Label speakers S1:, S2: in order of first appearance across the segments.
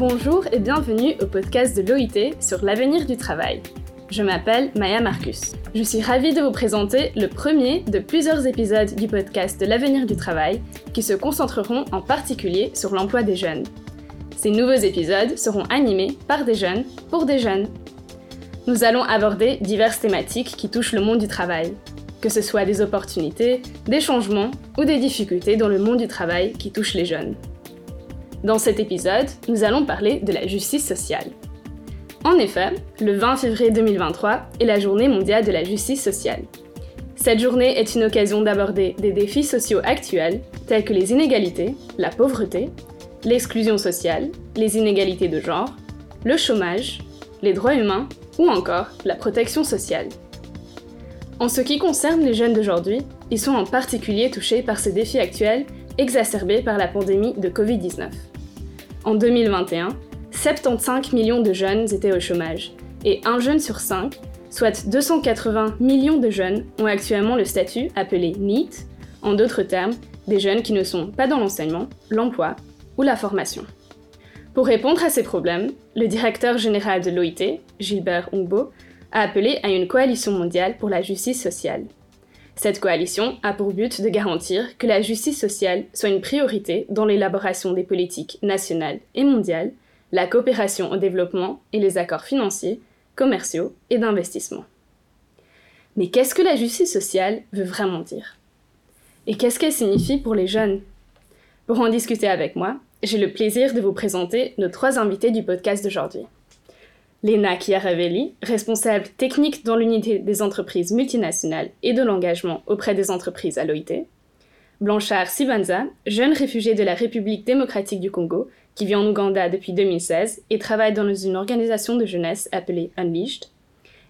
S1: Bonjour et bienvenue au podcast de l'OIT sur l'avenir du travail. Je m'appelle Maya Marcus. Je suis ravie de vous présenter le premier de plusieurs épisodes du podcast de l'avenir du travail qui se concentreront en particulier sur l'emploi des jeunes. Ces nouveaux épisodes seront animés par des jeunes pour des jeunes. Nous allons aborder diverses thématiques qui touchent le monde du travail, que ce soit des opportunités, des changements ou des difficultés dans le monde du travail qui touchent les jeunes. Dans cet épisode, nous allons parler de la justice sociale. En effet, le 20 février 2023 est la journée mondiale de la justice sociale. Cette journée est une occasion d'aborder des défis sociaux actuels tels que les inégalités, la pauvreté, l'exclusion sociale, les inégalités de genre, le chômage, les droits humains ou encore la protection sociale. En ce qui concerne les jeunes d'aujourd'hui, ils sont en particulier touchés par ces défis actuels exacerbés par la pandémie de Covid-19. En 2021, 75 millions de jeunes étaient au chômage, et un jeune sur cinq, soit 280 millions de jeunes, ont actuellement le statut appelé NEET, en d'autres termes, des jeunes qui ne sont pas dans l'enseignement, l'emploi ou la formation. Pour répondre à ces problèmes, le directeur général de l'OIT, Gilbert Ongbo, a appelé à une coalition mondiale pour la justice sociale. Cette coalition a pour but de garantir que la justice sociale soit une priorité dans l'élaboration des politiques nationales et mondiales, la coopération au développement et les accords financiers, commerciaux et d'investissement. Mais qu'est-ce que la justice sociale veut vraiment dire? Et qu'est-ce qu'elle signifie pour les jeunes? Pour en discuter avec moi, j'ai le plaisir de vous présenter nos trois invités du podcast d'aujourd'hui. Lena Chiaravelli, responsable technique dans l'unité des entreprises multinationales et de l'engagement auprès des entreprises à l'OIT. Blanchard Sibanza, jeune réfugié de la République démocratique du Congo, qui vit en Ouganda depuis 2016 et travaille dans une organisation de jeunesse appelée Unleashed.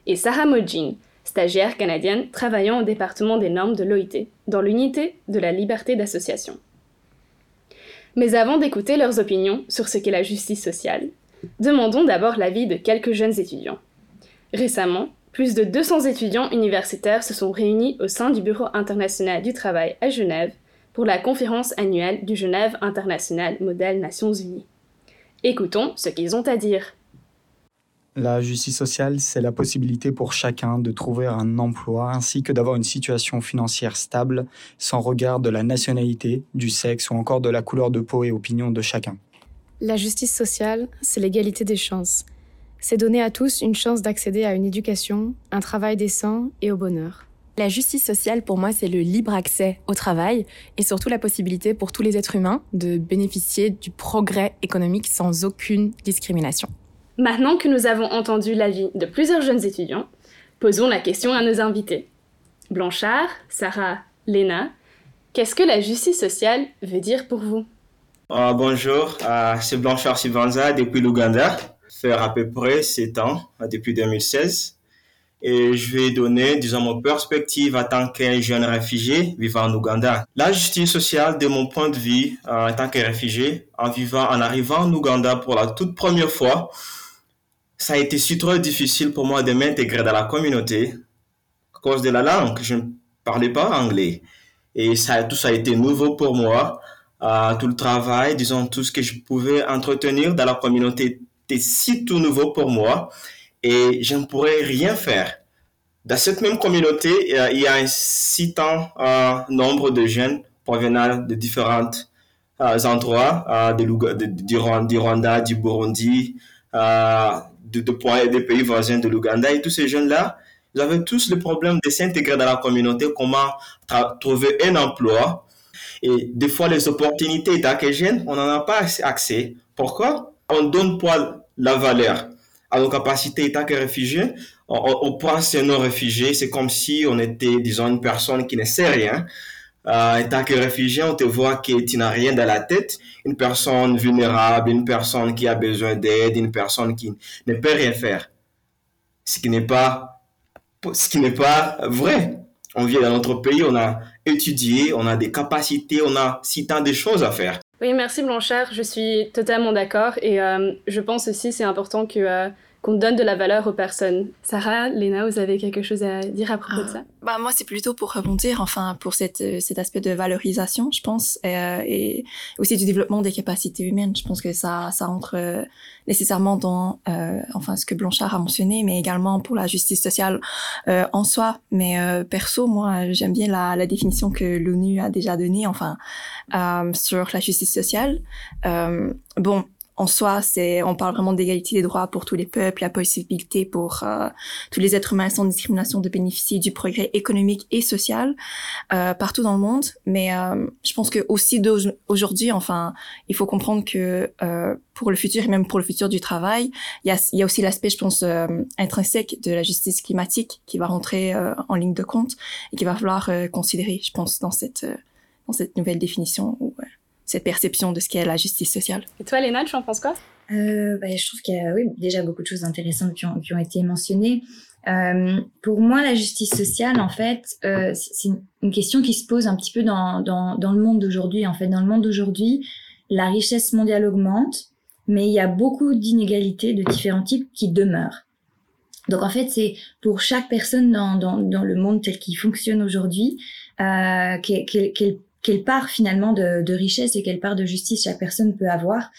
S1: Et Sarah Mojin, stagiaire canadienne travaillant au département des normes de l'OIT, dans l'unité de la liberté d'association. Mais avant d'écouter leurs opinions sur ce qu'est la justice sociale, Demandons d'abord l'avis de quelques jeunes étudiants. Récemment, plus de 200 étudiants universitaires se sont réunis au sein du Bureau international du travail à Genève pour la conférence annuelle du Genève International Modèle Nations Unies. Écoutons ce qu'ils ont à dire.
S2: La justice sociale, c'est la possibilité pour chacun de trouver un emploi ainsi que d'avoir une situation financière stable sans regard de la nationalité, du sexe ou encore de la couleur de peau et opinion de chacun.
S3: La justice sociale, c'est l'égalité des chances. C'est donner à tous une chance d'accéder à une éducation, un travail décent et au bonheur.
S4: La justice sociale, pour moi, c'est le libre accès au travail et surtout la possibilité pour tous les êtres humains de bénéficier du progrès économique sans aucune discrimination.
S1: Maintenant que nous avons entendu l'avis de plusieurs jeunes étudiants, posons la question à nos invités. Blanchard, Sarah, Léna, qu'est-ce que la justice sociale veut dire pour vous?
S5: Uh, bonjour, uh, c'est Blanchard Sivanza depuis l'Ouganda. fait à peu près 7 ans, uh, depuis 2016. Et je vais donner, disons, mon perspective en tant qu'un jeune réfugié vivant en Ouganda. La justice sociale, de mon point de vue, en tant que réfugié, en vivant, en arrivant en Ouganda pour la toute première fois, ça a été si trop difficile pour moi de m'intégrer dans la communauté à cause de la langue. Je ne parlais pas anglais. Et ça, tout ça a été nouveau pour moi tout le travail, disons tout ce que je pouvais entretenir dans la communauté était si tout nouveau pour moi et je ne pourrais rien faire. Dans cette même communauté, il y a un si tant euh, nombre de jeunes provenant de différents euh, endroits, euh, de, de, du, Rwanda, du Burundi, de, des pays voisins de l'Ouganda. Et tous ces jeunes-là, ils avaient tous le problème de s'intégrer dans la communauté, comment trouver un emploi, et des fois, les opportunités d'accueil on n'en a pas accès. Pourquoi? On donne pas la valeur à nos capacités tant que réfugiés. On, on prend ces non-réfugiés, c'est comme si on était, disons, une personne qui ne sait rien. Euh, que réfugié, on te voit que tu n'as rien dans la tête. Une personne vulnérable, une personne qui a besoin d'aide, une personne qui ne peut rien faire. Ce qui n'est pas, ce qui n'est pas vrai. On vit dans notre pays, on a étudier, on a des capacités, on a si tant de choses à faire.
S1: Oui, merci Blanchard, je suis totalement d'accord et euh, je pense aussi c'est important que, euh, qu'on donne de la valeur aux personnes. Sarah, Léna, vous avez quelque chose à dire à propos de ça?
S6: Bah moi c'est plutôt pour rebondir enfin pour cette, cet aspect de valorisation je pense euh, et aussi du développement des capacités humaines. Je pense que ça ça entre euh, nécessairement dans euh, enfin ce que Blanchard a mentionné mais également pour la justice sociale euh, en soi. Mais euh, perso moi j'aime bien la, la définition que l'ONU a déjà donnée enfin sur la justice sociale. Bon en soi, c'est on parle vraiment d'égalité des droits pour tous les peuples, la possibilité pour euh, tous les êtres humains sans discrimination de bénéficier du progrès économique et social euh, partout dans le monde. Mais euh, je pense que aussi aujourd'hui, enfin, il faut comprendre que euh, pour le futur et même pour le futur du travail, il y a, y a aussi l'aspect, je pense, euh, intrinsèque de la justice climatique qui va rentrer en ligne de compte et qui va falloir considérer, je pense, dans cette dans cette nouvelle définition. Où, cette perception de ce qu'est la justice sociale.
S1: Et toi, Léna, tu en penses quoi?
S7: Euh, bah, Je trouve qu'il y a oui, déjà beaucoup de choses intéressantes qui ont, qui ont été mentionnées. Euh, pour moi, la justice sociale, en fait, euh, c'est une question qui se pose un petit peu dans, dans, dans le monde d'aujourd'hui. En fait, dans le monde d'aujourd'hui, la richesse mondiale augmente, mais il y a beaucoup d'inégalités de différents types qui demeurent. Donc en fait, c'est pour chaque personne dans, dans, dans le monde tel qu'il fonctionne aujourd'hui, euh, qu'elle quelle part finalement de, richesse et quelle part de justice chaque personne peut avoir.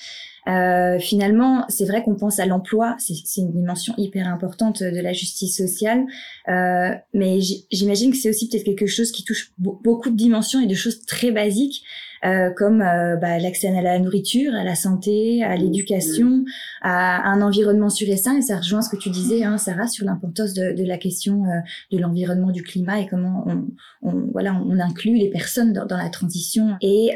S7: Euh, finalement, c'est vrai qu'on pense à l'emploi, c'est une dimension hyper importante de la justice sociale, euh, mais j'imagine que c'est aussi peut-être quelque chose qui touche beaucoup de dimensions et de choses très basiques comme euh, bah, l'accès à la nourriture, à la santé, à l'éducation, à, un environnement sûr et sain. Et ça rejoint ce que tu disais, hein, Sarah, sur l'importance de, de, la question euh, de l'environnement, du climat et comment on, on, voilà, on inclut les personnes dans, dans la transition. Et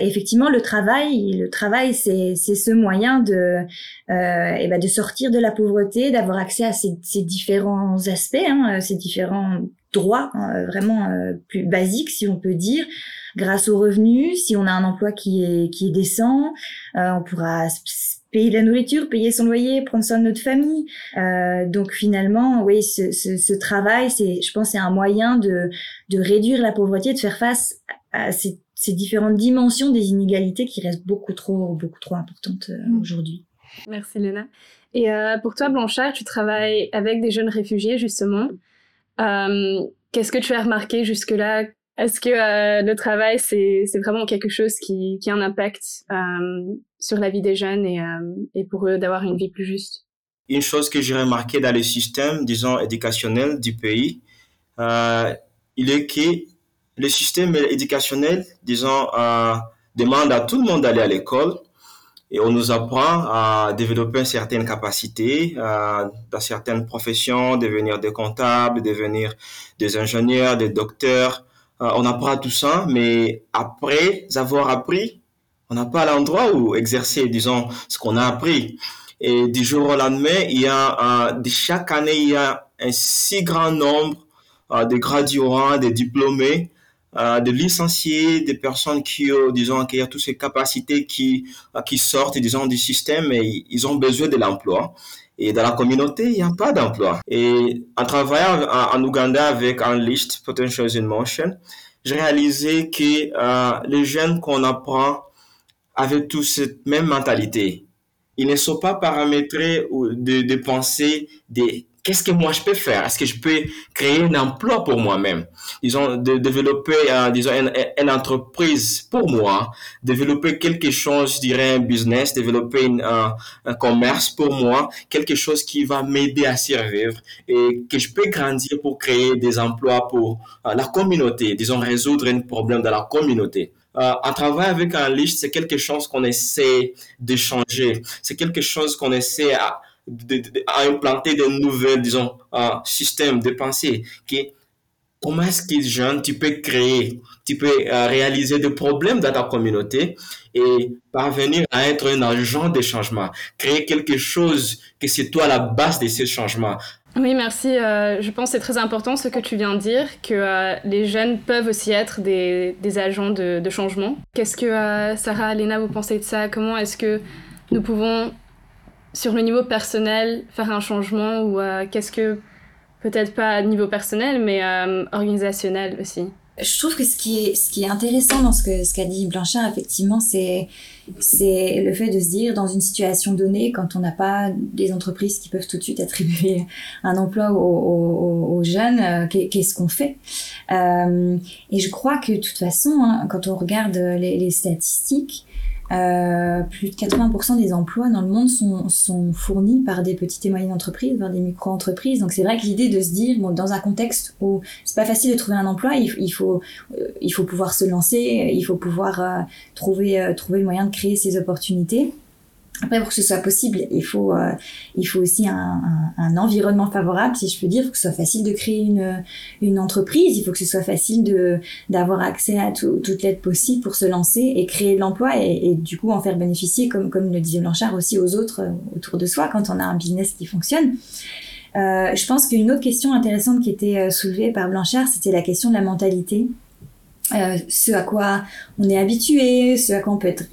S7: effectivement, le travail, le travail, c'est ce moyen de, et ben de sortir de la pauvreté, d'avoir accès à ces, ces différents aspects, hein, ces différents droits hein, vraiment plus basiques, si on peut dire grâce aux revenus. Si on a un emploi qui est, qui est décent, euh, on pourra payer de la nourriture, payer son loyer, prendre soin de notre famille. Euh, donc finalement, oui, ce, ce, ce travail, c'est, je pense, c'est un moyen de, de réduire la pauvreté, de faire face à ces, ces différentes dimensions des inégalités qui restent beaucoup trop, beaucoup trop importantes euh, mm. aujourd'hui.
S1: Merci Léna. Et euh, pour toi, Blanchard, tu travailles avec des jeunes réfugiés justement. Euh, Qu'est-ce que tu as remarqué jusque-là est-ce que euh, le travail, c'est, vraiment quelque chose qui, qui a un impact euh, sur la vie des jeunes et, euh, et pour eux d'avoir une vie plus juste?
S5: Une chose que j'ai remarqué dans le système, disons, éducationnel du pays, il est que le système éducationnel, disons, demande à tout le monde d'aller à l'école et on nous apprend à développer certaines capacités dans certaines professions, devenir des comptables, devenir des ingénieurs, des docteurs, on apprend tout ça, mais après avoir appris, on n'a pas l'endroit où exercer, disons, ce qu'on a appris. Et du jour au lendemain, il y a, de chaque année, il y a un si grand nombre euh, de graduants, de diplômés, euh, de licenciés, des personnes qui, disons, qui ont toutes ces capacités qui, qui sortent, disons, du système et ils ont besoin de l'emploi. Et dans la communauté, il n'y a pas d'emploi. Et en travaillant en, Ouganda avec Unleashed Potentials in Motion, j'ai réalisé que euh, les jeunes qu'on apprend avaient tous cette même mentalité. Ils ne sont pas paramétrés de, de penser des qu'est-ce que moi je peux faire? Est-ce que je peux créer un emploi pour moi-même? Ils ont de, développé, euh, disons, une, entreprise pour moi, développer quelque chose, je dirais un business, développer un, un, commerce pour moi, quelque chose qui va m'aider à survivre et que je peux grandir pour créer des emplois pour euh, la communauté, disons, résoudre un problème dans la communauté. Euh, en travaillant avec un liste, c'est quelque chose qu'on essaie d'échanger. C'est quelque chose qu'on essaie à, à implanter de nouvelles, disons, euh, systèmes de pensée qui comment est-ce que jeune tu peux créer, tu peux euh, réaliser des problèmes dans ta communauté et parvenir à être un agent de changement, créer quelque chose que c'est toi la base de ces changements.
S1: Oui, merci. Euh, je pense que c'est très important ce que tu viens de dire, que les jeunes peuvent aussi être des, des agents de, changement. Qu'est-ce que Sarah, Léna, vous pensez de ça? Comment est-ce que nous pouvons sur le niveau personnel, faire un changement ou euh, qu'est-ce que, peut-être pas à niveau personnel, mais euh, organisationnel aussi.
S7: Je trouve que ce qui est, ce qui est intéressant dans ce que ce qu'a dit Blanchard, effectivement, c'est le fait de se dire dans une situation donnée, quand on n'a pas des entreprises qui peuvent tout de suite attribuer un emploi aux, jeunes, euh, qu'est-ce qu'on fait? Et je crois que de toute façon, hein, quand on regarde les statistiques, euh, plus de 80% des emplois dans le monde sont, sont, fournis par des petites et moyennes entreprises, par des micro-entreprises. Donc c'est vrai que l'idée de se dire, bon, dans un contexte où c'est pas facile de trouver un emploi, il, il faut, euh, il faut pouvoir se lancer, il faut pouvoir euh, trouver, trouver le moyen de créer ces opportunités. Après, pour que ce soit possible, il faut, euh, il faut aussi un, un, un, environnement favorable, si je peux dire. Il faut que ce soit facile de créer une, une entreprise. Il faut que ce soit facile de, d'avoir accès à tout, toute l'aide possible pour se lancer et créer de l'emploi et, et, du coup en faire bénéficier, comme, comme le disait Blanchard, aussi aux autres euh, autour de soi quand on a un business qui fonctionne. Euh, je pense qu'une autre question intéressante qui était euh, soulevée par Blanchard, c'était la question de la mentalité. Euh, ce à quoi on est habitué, ce à quoi on peut être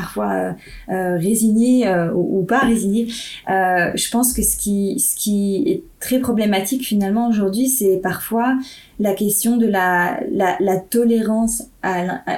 S7: parfois euh, euh, résigné euh, ou, pas résigné. Je pense que ce qui, ce qui est très problématique finalement aujourd'hui, c'est parfois la question de la, la, tolérance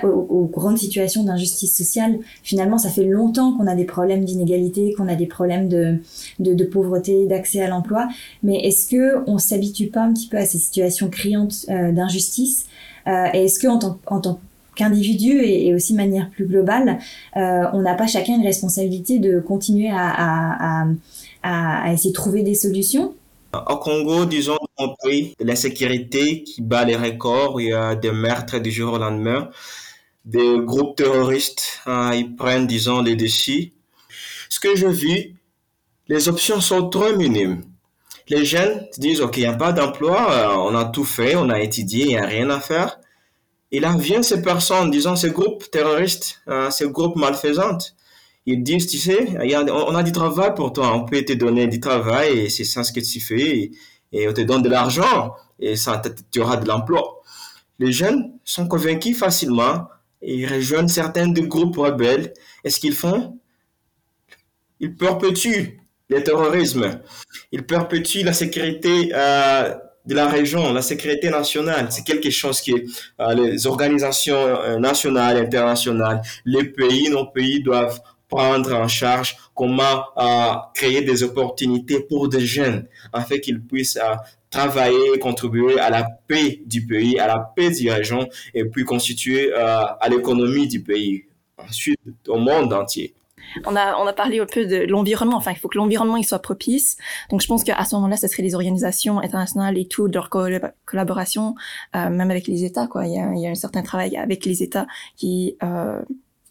S7: aux, grandes situations d'injustice sociale. Finalement, ça fait longtemps qu'on a des problèmes d'inégalité, qu'on a des problèmes de, de, pauvreté, d'accès à l'emploi. Mais est-ce que on s'habitue pas un petit peu à ces situations criantes d'injustice? Et est-ce que en en tant qu'individu et, aussi de manière plus globale, euh, on n'a pas chacun une responsabilité de continuer à, essayer de trouver des solutions
S5: Au Congo, disons, on pays de l'insécurité qui bat les records, il y a des meurtres du jour au lendemain, des groupes terroristes, hein, ils prennent, disons, les déchets. Ce que je vis, les options sont trop minimes. Les jeunes disent, OK, il n'y a pas d'emploi, euh, on a tout fait, on a étudié, il n'y a rien à faire. Et là viennent ces personnes, disons ces groupes terroristes, euh, ces groupes malfaisantes. Ils disent, tu sais, on a du travail pour toi, on peut te donner du travail et c'est ça ce que tu fais et, et on te donne de l'argent et ça, tu auras de l'emploi. Les jeunes sont convaincus facilement et ils rejoignent certains des groupes rebelles. Et ce qu'ils font? Ils perpétuent le terrorisme. Ils perpétuent la sécurité euh, de la région, la sécurité nationale, c'est quelque chose qui euh, les organisations euh, nationales, internationales, les pays, nos pays doivent prendre en charge comment euh, créer des opportunités pour des jeunes afin qu'ils puissent euh, travailler, contribuer à la paix du pays, à la paix la région et puis constituer à l'économie du pays, ensuite au monde entier.
S6: On a, on a parlé un peu de l'environnement. Enfin, il faut que l'environnement il soit propice. Donc, je pense qu'à ce moment-là, ce serait les organisations internationales et tout, leur collaboration, euh, même avec les États. Quoi, il y, a, il y a un certain travail avec les États qui euh,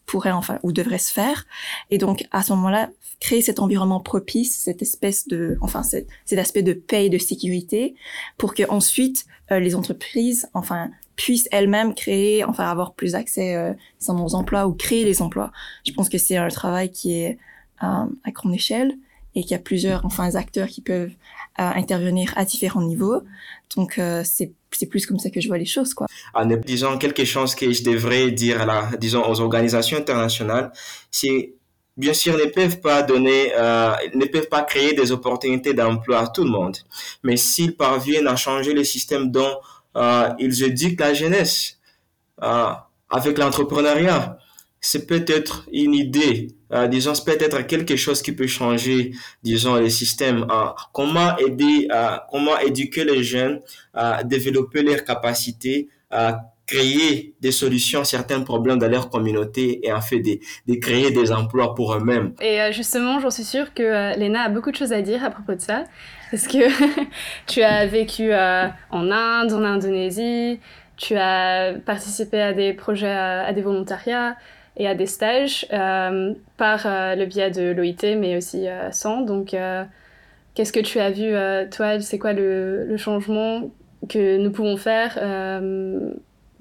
S6: pourrait enfin ou devrait se faire. Et donc, à ce moment-là, créer cet environnement propice, cette espèce de, enfin, cet, cet aspect de paix et de sécurité, pour que ensuite euh, les entreprises, enfin, puissent elles-mêmes créer, enfin avoir plus accès euh, aux emplois ou créer les emplois. Je pense que c'est un travail qui est euh, à grande échelle et qu'il y a plusieurs enfin acteurs qui peuvent euh, intervenir à différents niveaux. Donc euh, c'est c'est plus comme ça que je vois les choses quoi.
S5: En disant quelque chose que je devrais dire à disons aux organisations internationales, c'est bien sûr ne peuvent pas donner ne peuvent pas créer des opportunités d'emploi à tout le monde, mais s'ils parviennent à changer le système dont ils éduquent la jeunesse euh, avec l'entrepreneuriat. C'est peut-être une idée, euh, disons, c'est peut-être quelque chose qui peut changer, disons, le système. Euh, comment aider, euh, comment éduquer les jeunes à développer leurs capacités, à créer des solutions à certains problèmes dans leur communauté et en fait de, créer des emplois pour eux-mêmes.
S1: Et euh, justement, j'en suis sûre que euh, Léna a beaucoup de choses à dire à propos de ça. Parce que tu as vécu euh, en Inde, en Indonésie, tu as participé à des projets, à, des volontariats et à des stages par le biais de l'OIT, mais aussi sans. Donc, qu'est-ce que tu as vu, toi? C'est quoi le, changement que nous pouvons faire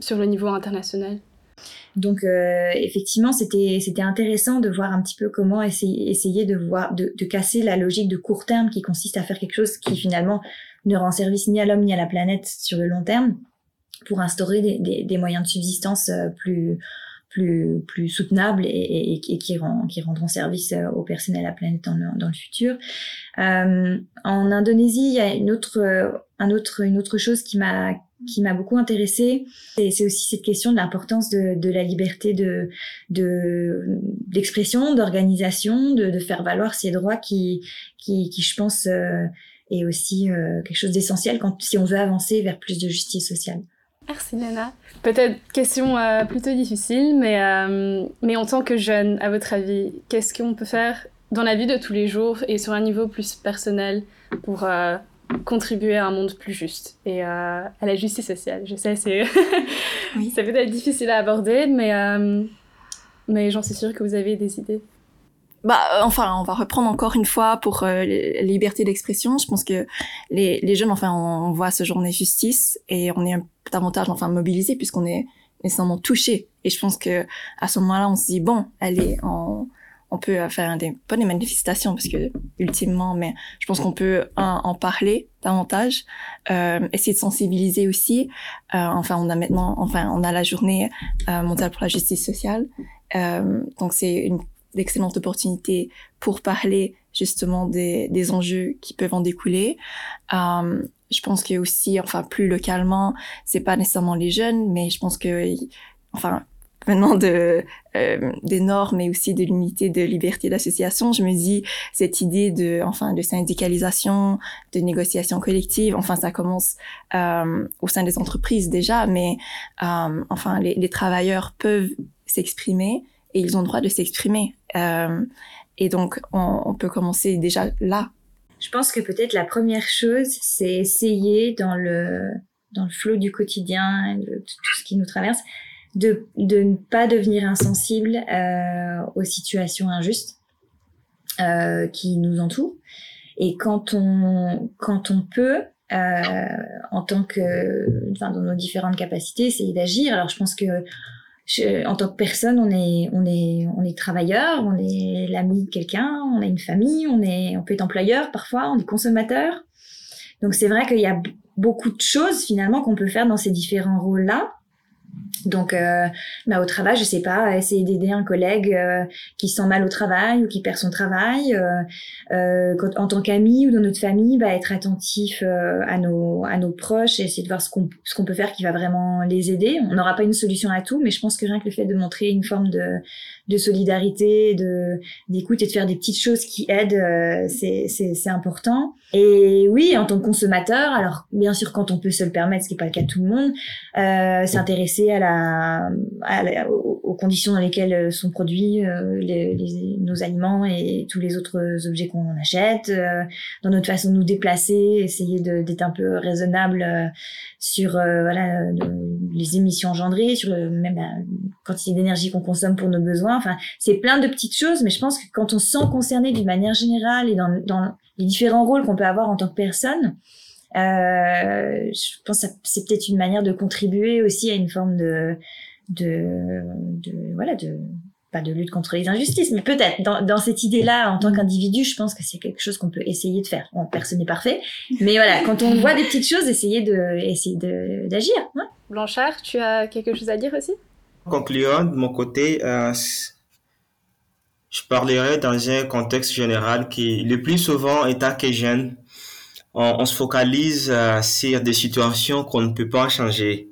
S1: sur le niveau international
S7: donc euh, effectivement, c'était c'était intéressant de voir un petit peu comment essayer, essayer de voir de, de, casser la logique de court terme qui consiste à faire quelque chose qui finalement ne rend service ni à l'homme ni à la planète sur le long terme pour instaurer des, des, des moyens de subsistance plus plus plus soutenables et, et, et, qui rend, qui rendront service aux personnes et à la planète dans le, dans le futur. Euh, en Indonésie, il y a une autre un autre une autre chose qui m'a qui m'a beaucoup intéressée. Et c'est aussi cette question de l'importance de, de, la liberté de d'expression, d'organisation, de, de, faire valoir ses droits qui, qui, qui je pense, euh, est aussi euh, quelque chose d'essentiel quand si on veut avancer vers plus de justice sociale.
S1: Merci Nana. Peut-être question euh, plutôt difficile, mais, euh, mais en tant que jeune, à votre avis, qu'est-ce qu'on peut faire dans la vie de tous les jours et sur un niveau plus personnel pour euh, contribuer à un monde plus juste et euh, à la justice sociale Je sais, c'est
S6: Oui.
S1: ça peut être difficile à aborder, mais, euh, mais j'en suis sûre que vous avez des idées.
S6: Bah, euh, enfin, on va reprendre encore une fois pour la liberté d'expression. Je pense que les, les jeunes, enfin, on, on voit ce journée justice et on est davantage, enfin, mobilisés puisqu'on est nécessairement touchés. Et je pense que à ce moment-là, on se dit bon, allez, on, on peut euh, faire des pas des manifestations parce que ultimement, mais je pense qu'on peut en parler davantage, euh, essayer de sensibiliser aussi. Euh, enfin, on a maintenant, enfin, on a la journée euh, mondiale pour la justice sociale. Euh, donc c'est une d'excellentes opportunités pour parler justement des, des enjeux qui peuvent en découler. Euh, je pense que aussi, enfin plus localement, c'est pas nécessairement les jeunes, mais je pense que, enfin venant de euh, des normes mais aussi de l'unité de liberté d'association, je me dis cette idée de enfin de syndicalisation, de négociation collective, enfin ça commence euh, au sein des entreprises déjà, mais euh, enfin les, les travailleurs peuvent s'exprimer et ils ont le droit de s'exprimer. Euh, et donc, on, on peut commencer déjà là.
S7: Je pense que peut-être la première chose, c'est essayer dans le dans le flot du quotidien, de tout ce qui nous traverse, de, de ne pas devenir insensible euh, aux situations injustes euh, qui nous entourent. Et quand on quand on peut, euh, en tant que, enfin, dans nos différentes capacités, essayer d'agir. Alors, je pense que je- en tant que personne, on est, on est, on est travailleur, on est l'ami de quelqu'un, on a une famille, on est, on peut être employeur parfois, on est consommateur. Donc c'est vrai qu'il y a beaucoup de choses finalement qu'on peut faire dans ces différents rôles-là. Donc, euh, bah, au travail, je sais pas, essayer d'aider un collègue euh, qui se sent mal au travail ou qui perd son travail. euh, euh, en tant qu'ami ou dans notre famille, bah, être attentif euh, à nos à nos proches et essayer de voir ce qu'on ce qu'on peut faire qui va vraiment les aider. On n'aura pas une solution à tout, mais je pense que rien que le fait de montrer une forme de de solidarité, de d'écoute et de faire des petites choses qui aident, euh, c'est c'est c'est important. Et oui, en tant que consommateur, alors bien sûr quand on peut se le permettre, ce qui n'est pas le cas de tout le monde, euh, s'intéresser à la, à la- aux, conditions dans lesquelles sont produits euh, les, les- nos aliments et tous les autres objets qu'on achète, euh, dans notre façon de nous déplacer, essayer d'être un peu raisonnable euh, sur euh, voilà les émissions engendrées, sur le, même la quantité d'énergie qu'on consomme pour nos besoins. Enfin, c'est plein de petites choses, mais je pense que quand on se sent concerné d'une manière générale et dans, dans les différents rôles qu'on peut avoir en tant que personne, euh, je pense que c'est peut-être une manière de contribuer aussi à une forme de, de, de voilà, de pas de lutte contre les injustices, mais peut-être dans, dans cette idée-là, en tant qu'individu, je pense que c'est quelque chose qu'on peut essayer de faire. Bon, personne n'est parfait, mais voilà, quand on voit des petites choses, essayer de, essayer de, d'agir.
S1: Blanchard, tu as quelque chose à dire aussi?
S5: Concluant de mon côté, euh, je parlerai dans un contexte général qui, le plus souvent, étant que jeune, on, se focalise euh, sur des situations qu'on ne peut pas changer,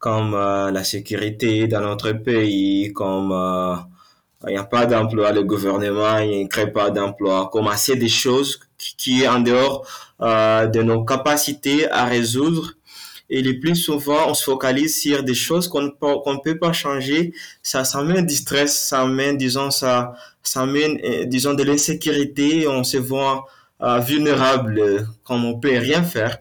S5: comme euh, la sécurité dans notre pays, comme il n'y a pas d'emploi, le gouvernement ne crée pas d'emploi, comme assez des choses qui, qui est en dehors de nos capacités à résoudre. Et le plus souvent, on se focalise sur des choses qu'on ne peut, pas changer. Ça, ça mène du stress, ça mène, disons, ça, ça mène, euh, disons, de l'insécurité. On se voit euh, vulnérable, euh, comme on peut rien faire.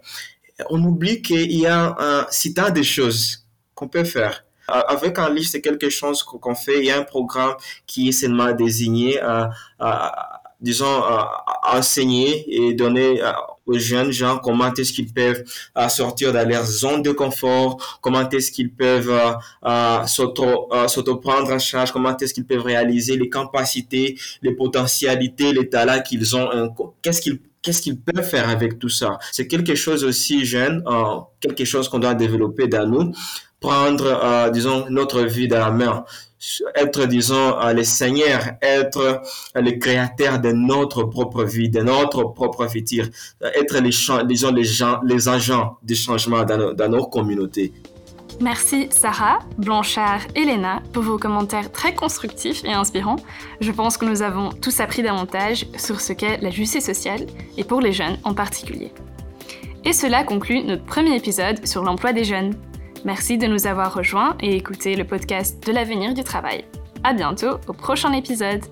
S5: On oublie qu'il y a un, si de choses qu'on peut faire. Euh, Avec un livre, c'est quelque chose qu'on fait. Il y a un programme qui est seulement désigné à, à- disons, à, à enseigner et donner euh, aux jeunes gens comment est-ce qu'ils peuvent euh, sortir de leur zone de confort, comment est-ce qu'ils peuvent euh, euh, s'auto s'auto-prendre en charge, comment est-ce qu'ils peuvent réaliser les capacités, les potentialités, les talents qu'ils ont, qu'est-ce qu'ils qu'est-ce qu'ils peuvent faire avec tout ça? C'est quelque chose aussi jeune, quelque chose qu'on doit développer dans nous prendre, disons, notre vie dans la main, être, disons, les seigneurs, être les créateurs de notre propre vie, de notre propre futur, être les, disons, les, gens, les agents du changement dans nos, dans nos communautés.
S1: Merci Sarah, Blanchard et Léna pour vos commentaires très constructifs et inspirants. Je pense que nous avons tous appris davantage sur ce qu'est la justice sociale et pour les jeunes en particulier. Et cela conclut notre premier épisode sur l'emploi des jeunes. Merci de nous avoir rejoints et écouté le podcast de l'avenir du travail. À bientôt au prochain épisode.